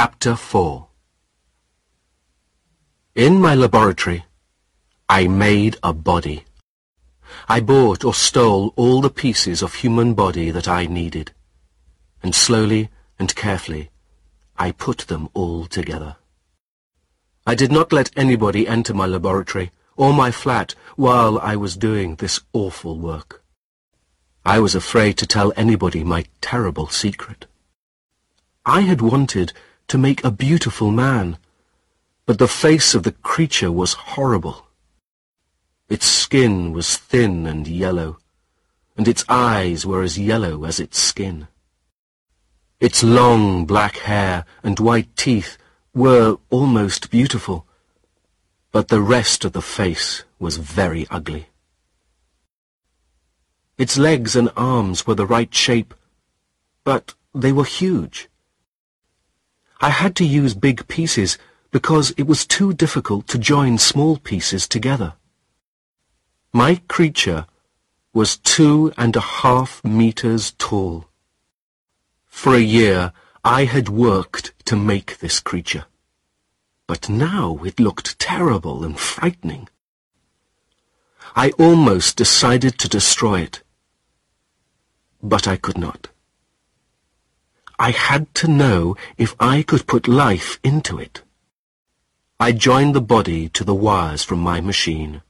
Chapter 4 In my laboratory, I made a body. I bought or stole all the pieces of human body that I needed, and slowly and carefully I put them all together. I did not let anybody enter my laboratory or my flat while I was doing this awful work. I was afraid to tell anybody my terrible secret. I had wanted to make a beautiful man, but the face of the creature was horrible. Its skin was thin and yellow, and its eyes were as yellow as its skin. Its long black hair and white teeth were almost beautiful, but the rest of the face was very ugly. Its legs and arms were the right shape, but they were huge. I had to use big pieces because it was too difficult to join small pieces together. My creature was two and a half meters tall. For a year I had worked to make this creature. But now it looked terrible and frightening. I almost decided to destroy it. But I could not. I had to know if I could put life into it. I joined the body to the wires from my machine.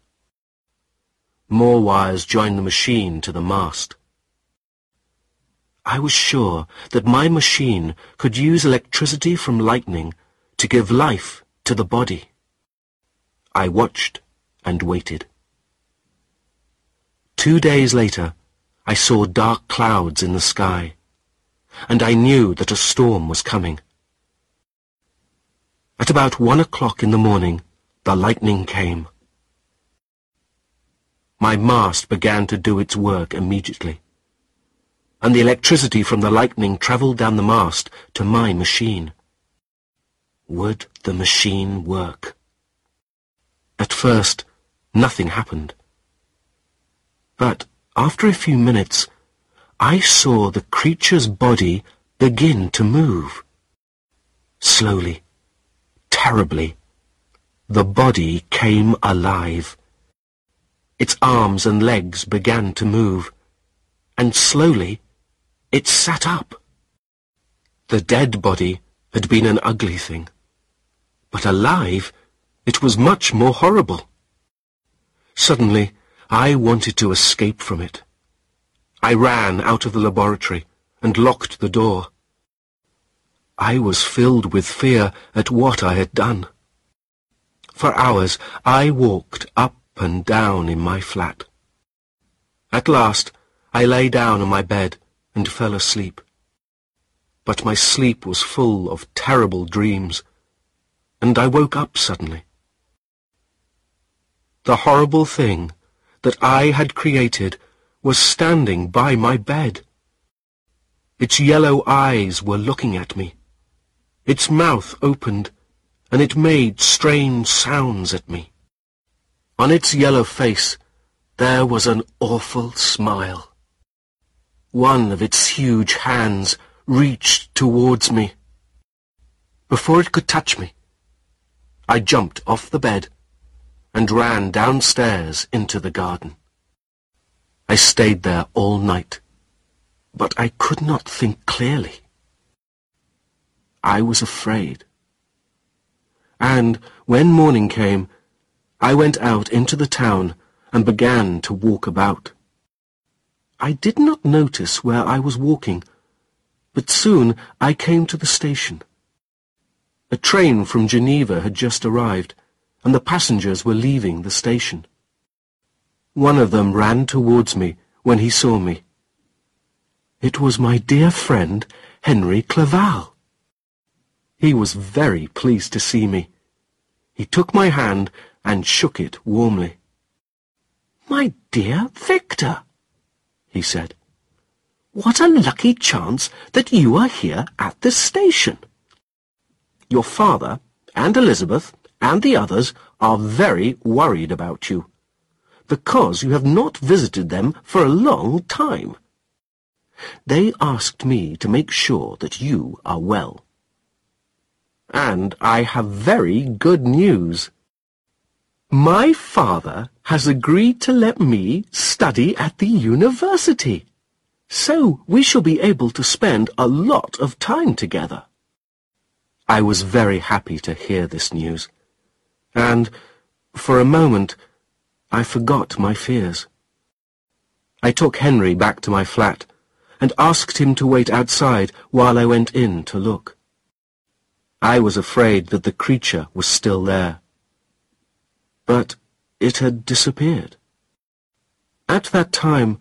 More wires joined the machine to the mast. I was sure that my machine could use electricity from lightning to give life to the body. I watched and waited. Two days later, I saw dark clouds in the sky, and I knew that a storm was coming. At about one o'clock in the morning, the lightning came. My mast began to do its work immediately, and the electricity from the lightning travelled down the mast to my machine. Would the machine work? At first, nothing happened. But after a few minutes, I saw the creature's body begin to move. Slowly, terribly, the body came alive. Its arms and legs began to move, and slowly it sat up. The dead body had been an ugly thing, but alive it was much more horrible. Suddenly I wanted to escape from it. I ran out of the laboratory and locked the door. I was filled with fear at what I had done. For hours I walked up and down in my flat. At last, I lay down on my bed and fell asleep. But my sleep was full of terrible dreams, and I woke up suddenly. The horrible thing that I had created was standing by my bed. Its yellow eyes were looking at me. Its mouth opened, and it made strange sounds at me. On its yellow face there was an awful smile. One of its huge hands reached towards me. Before it could touch me, I jumped off the bed and ran downstairs into the garden. I stayed there all night, but I could not think clearly. I was afraid. And when morning came, I went out into the town and began to walk about. I did not notice where I was walking, but soon I came to the station. A train from Geneva had just arrived, and the passengers were leaving the station. One of them ran towards me when he saw me. It was my dear friend, Henry Clerval. He was very pleased to see me. He took my hand and shook it warmly. My dear Victor, he said, what a lucky chance that you are here at the station. Your father and Elizabeth and the others are very worried about you, because you have not visited them for a long time. They asked me to make sure that you are well. and I have very good news. My father has agreed to let me study at the university, so we shall be able to spend a lot of time together. I was very happy to hear this news, and, for a moment, I forgot my fears. I took Henry back to my flat and asked him to wait outside while I went in to look. I was afraid that the creature was still there. But it had disappeared. At that time,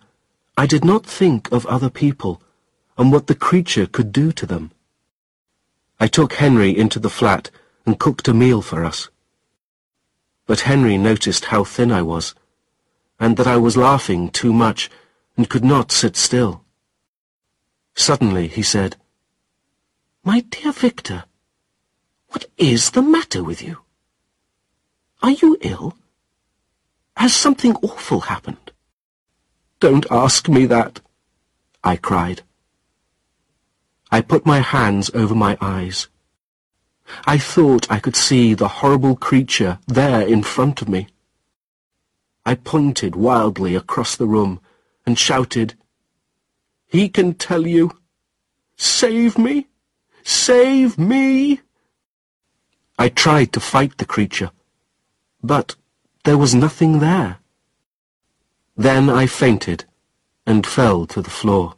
I did not think of other people and what the creature could do to them. I took Henry into the flat and cooked a meal for us. But Henry noticed how thin I was, and that I was laughing too much and could not sit still. Suddenly he said, My dear Victor, what is the matter with you? Are you ill? Has something awful happened? Don't ask me that, I cried. I put my hands over my eyes. I thought I could see the horrible creature there in front of me. I pointed wildly across the room and shouted, He can tell you. Save me! Save me! I tried to fight the creature, but there was nothing there. Then I fainted and fell to the floor.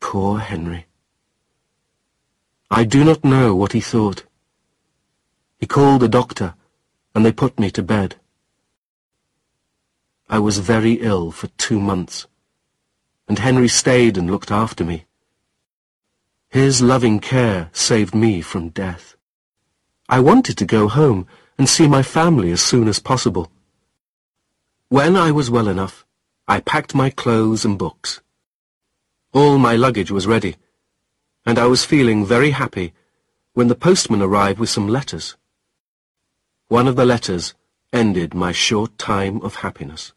Poor Henry. I do not know what he thought. He called a doctor, and they put me to bed. I was very ill for two months, and Henry stayed and looked after me. His loving care saved me from death. I wanted to go home and see my family as soon as possible. When I was well enough, I packed my clothes and books. All my luggage was ready, and I was feeling very happy when the postman arrived with some letters. One of the letters ended my short time of happiness.